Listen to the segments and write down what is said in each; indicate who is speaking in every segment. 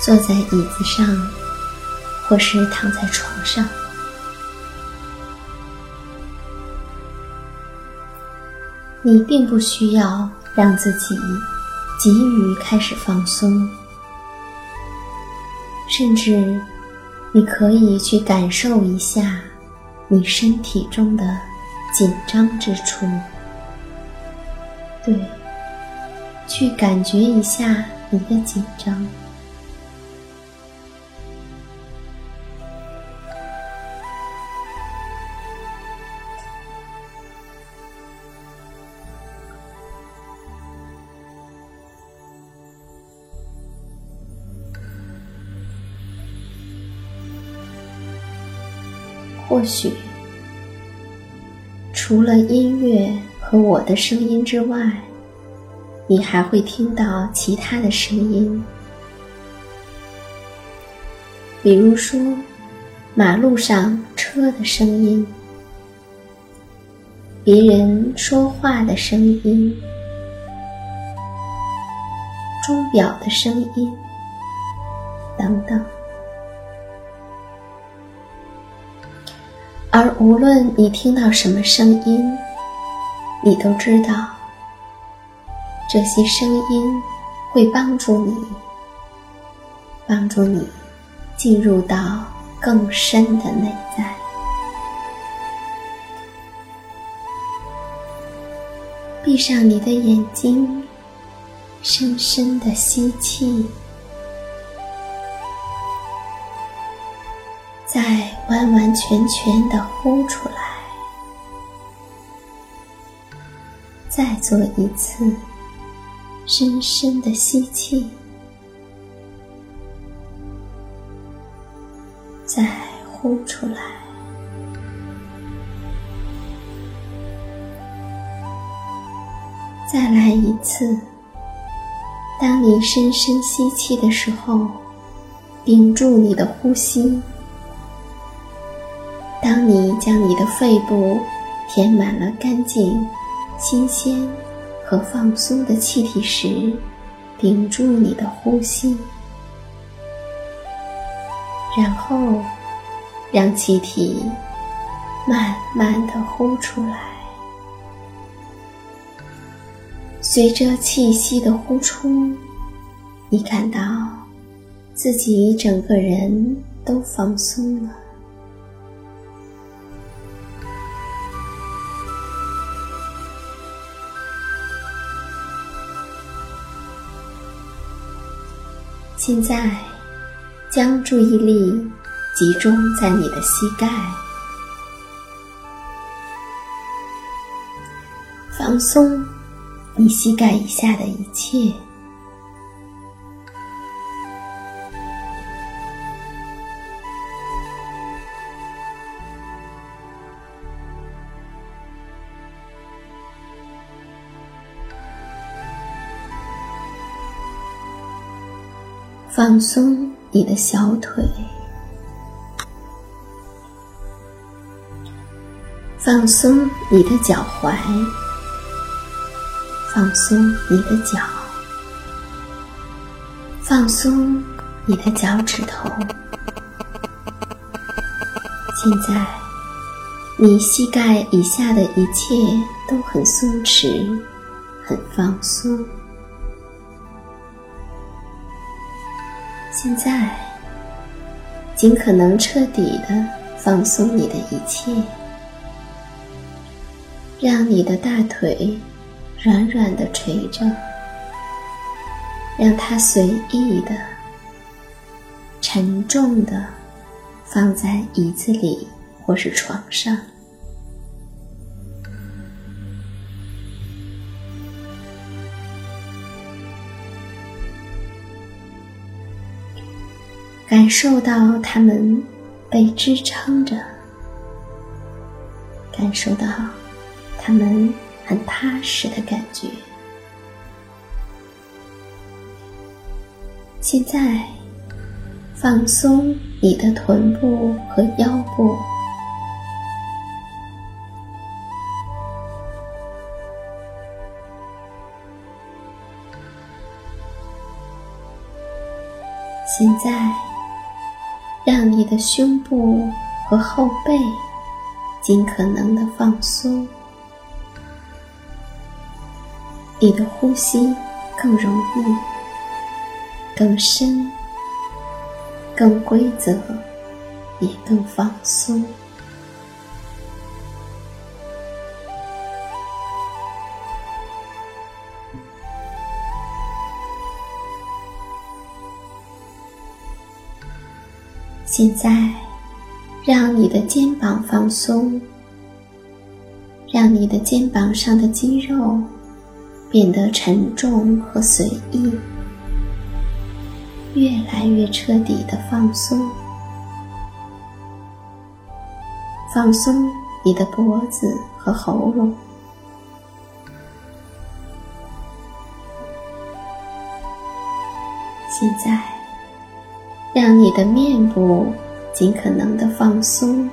Speaker 1: 坐在椅子上，或是躺在床上，你并不需要让自己急于开始放松，甚至你可以去感受一下你身体中的紧张之处，对，去感觉一下你的紧张。或许，除了音乐和我的声音之外，你还会听到其他的声音，比如说马路上车的声音、别人说话的声音、钟表的声音等等。而无论你听到什么声音，你都知道，这些声音会帮助你，帮助你进入到更深的内在。闭上你的眼睛，深深的吸气。再完完全全的呼出来，再做一次深深的吸气，再呼出来，再来一次。当你深深吸气的时候，屏住你的呼吸。当你将你的肺部填满了干净、新鲜和放松的气体时，屏住你的呼吸，然后让气体慢慢的呼出来，随着气息的呼出，你感到自己整个人都放松了。现在，将注意力集中在你的膝盖，放松你膝盖以下的一切。放松你的小腿，放松你的脚踝，放松你的脚，放松你的脚趾头。现在，你膝盖以下的一切都很松弛，很放松。现在，尽可能彻底的放松你的一切，让你的大腿软软的垂着，让它随意的、沉重的放在椅子里或是床上。感受到他们被支撑着，感受到他们很踏实的感觉。现在，放松你的臀部和腰部。现在。让你的胸部和后背尽可能的放松，你的呼吸更容易、更深、更规则，也更放松。现在，让你的肩膀放松，让你的肩膀上的肌肉变得沉重和随意，越来越彻底的放松。放松你的脖子和喉咙。现在。让你的面部尽可能的放松，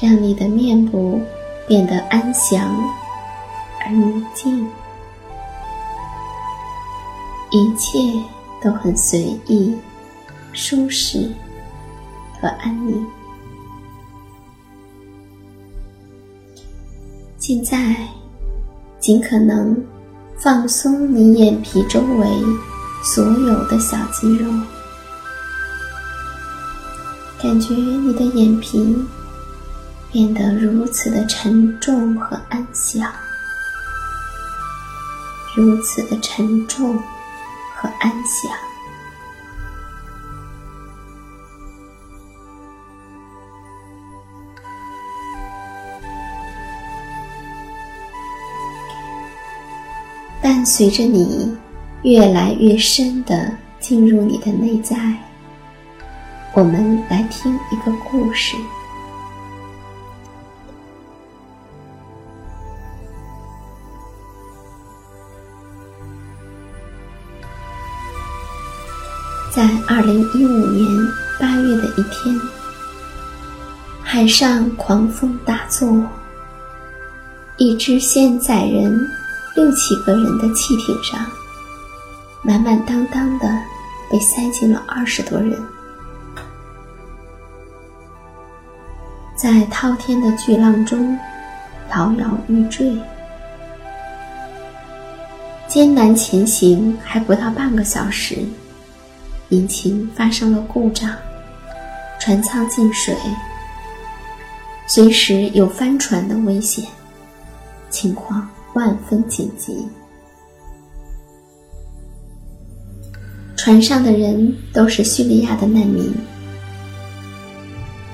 Speaker 1: 让你的面部变得安详而宁静，一切都很随意、舒适和安宁。现在，尽可能放松你眼皮周围。所有的小肌肉，感觉你的眼皮变得如此的沉重和安详，如此的沉重和安详。伴随着你。越来越深的进入你的内在，我们来听一个故事。在二零一五年八月的一天，海上狂风大作，一只先载人六七个人的汽艇上。满满当当的被塞进了二十多人，在滔天的巨浪中摇摇欲坠。艰难前行还不到半个小时，引擎发生了故障，船舱进水，随时有翻船的危险，情况万分紧急。船上的人都是叙利亚的难民，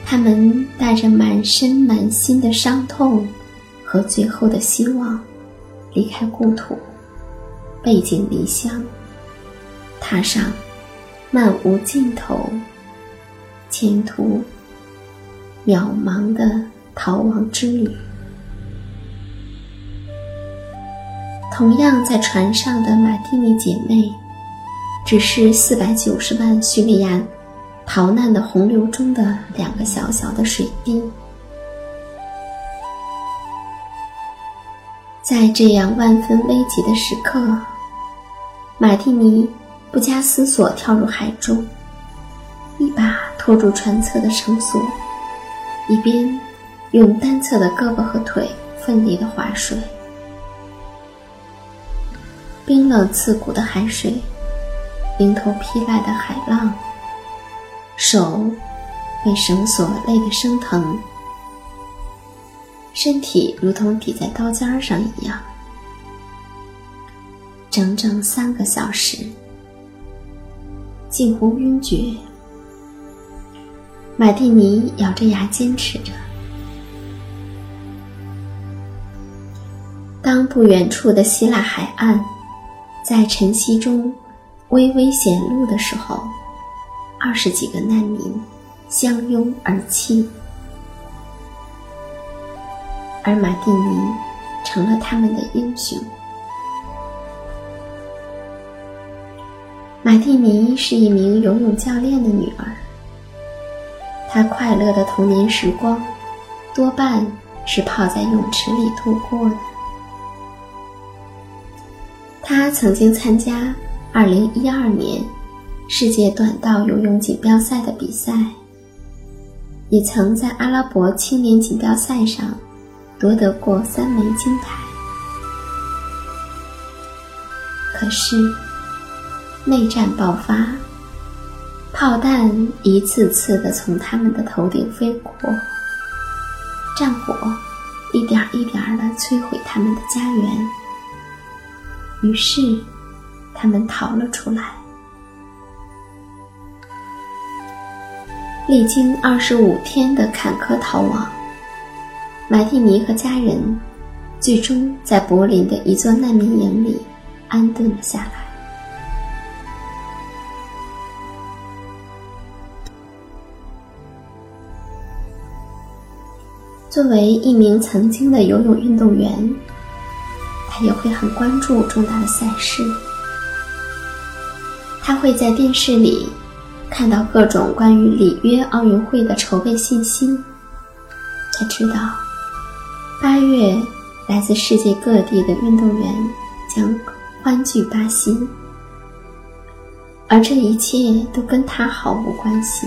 Speaker 1: 他们带着满身满心的伤痛和最后的希望，离开故土。背井离乡，踏上漫无尽头、前途渺茫的逃亡之旅。同样在船上的马蒂尼姐妹，只是四百九十万叙利亚逃难的洪流中的两个小小的水滴。在这样万分危急的时刻。马蒂尼不加思索跳入海中，一把拖住船侧的绳索，一边用单侧的胳膊和腿奋力的划水。冰冷刺骨的海水，迎头劈来的海浪，手被绳索勒得生疼，身体如同抵在刀尖上一样。整整三个小时，近乎晕厥。马蒂尼咬着牙坚持着。当不远处的希腊海岸在晨曦中微微显露的时候，二十几个难民相拥而泣，而马蒂尼成了他们的英雄。马蒂尼是一名游泳教练的女儿。她快乐的童年时光，多半是泡在泳池里度过的。她曾经参加2012年世界短道游泳锦标赛的比赛，也曾在阿拉伯青年锦标赛上夺得过三枚金牌。可是。内战爆发，炮弹一次次的从他们的头顶飞过，战火一点一点的摧毁他们的家园。于是，他们逃了出来。历经二十五天的坎坷逃亡，马蒂尼和家人最终在柏林的一座难民营里安顿了下来。作为一名曾经的游泳运动员，他也会很关注重大的赛事。他会在电视里看到各种关于里约奥运会的筹备信息，他知道八月来自世界各地的运动员将欢聚巴西，而这一切都跟他毫无关系。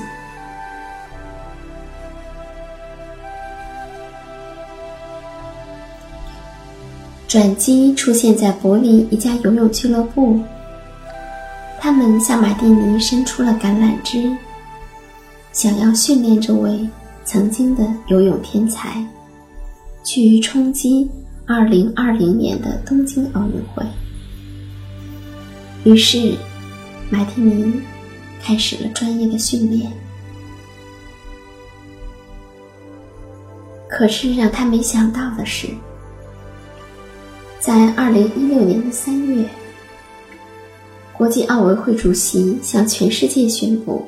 Speaker 1: 转机出现在柏林一家游泳俱乐部，他们向马蒂尼伸出了橄榄枝，想要训练这位曾经的游泳天才，去冲击2020年的东京奥运会。于是，马蒂尼开始了专业的训练。可是让他没想到的是。在二零一六年的三月，国际奥委会主席向全世界宣布，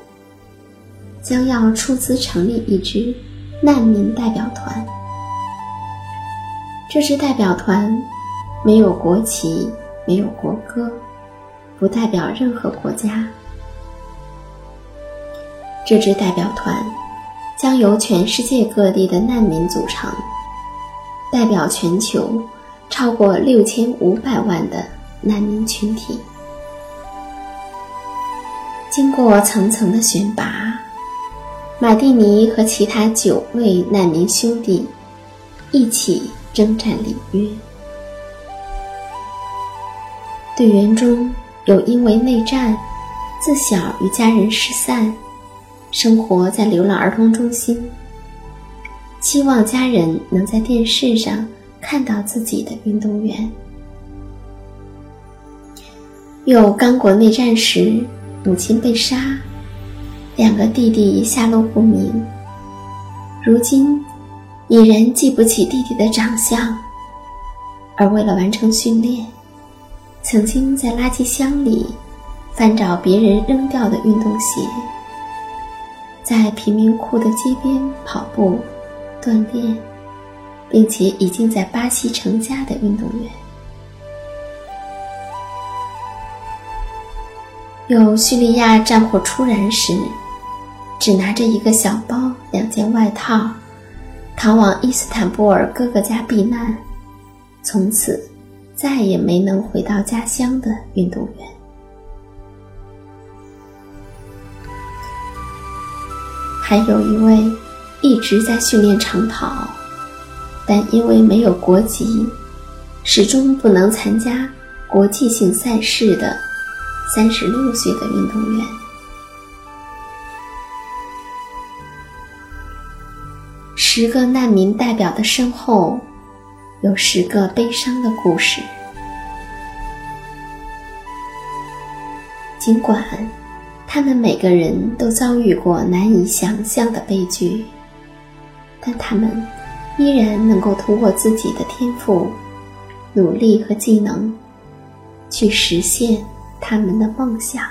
Speaker 1: 将要出资成立一支难民代表团。这支代表团没有国旗，没有国歌，不代表任何国家。这支代表团将由全世界各地的难民组成，代表全球。超过六千五百万的难民群体，经过层层的选拔，马蒂尼和其他九位难民兄弟一起征战里约。队员中有因为内战，自小与家人失散，生活在流浪儿童中心，期望家人能在电视上看到自己的运动员。有刚果内战时，母亲被杀。两个弟弟下落不明，如今已然记不起弟弟的长相，而为了完成训练，曾经在垃圾箱里翻找别人扔掉的运动鞋，在贫民窟的街边跑步锻炼，并且已经在巴西成家的运动员，有叙利亚战火初燃时。只拿着一个小包、两件外套，逃往伊斯坦布尔哥哥家避难，从此再也没能回到家乡的运动员。还有一位一直在训练长跑，但因为没有国籍，始终不能参加国际性赛事的三十六岁的运动员。十个难民代表的身后，有十个悲伤的故事。尽管他们每个人都遭遇过难以想象的悲剧，但他们依然能够通过自己的天赋、努力和技能，去实现他们的梦想。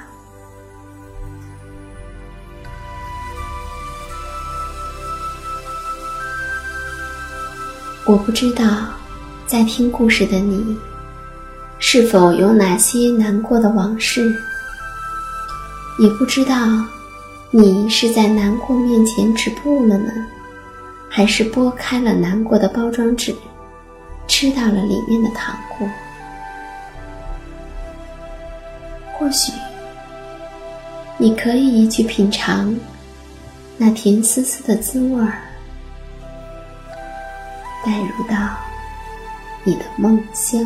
Speaker 1: 我不知道，在听故事的你，是否有哪些难过的往事？也不知道，你是在难过面前止步了呢，还是剥开了难过的包装纸，吃到了里面的糖果？或许，你可以去品尝那甜丝丝的滋味儿。带入到你的梦乡。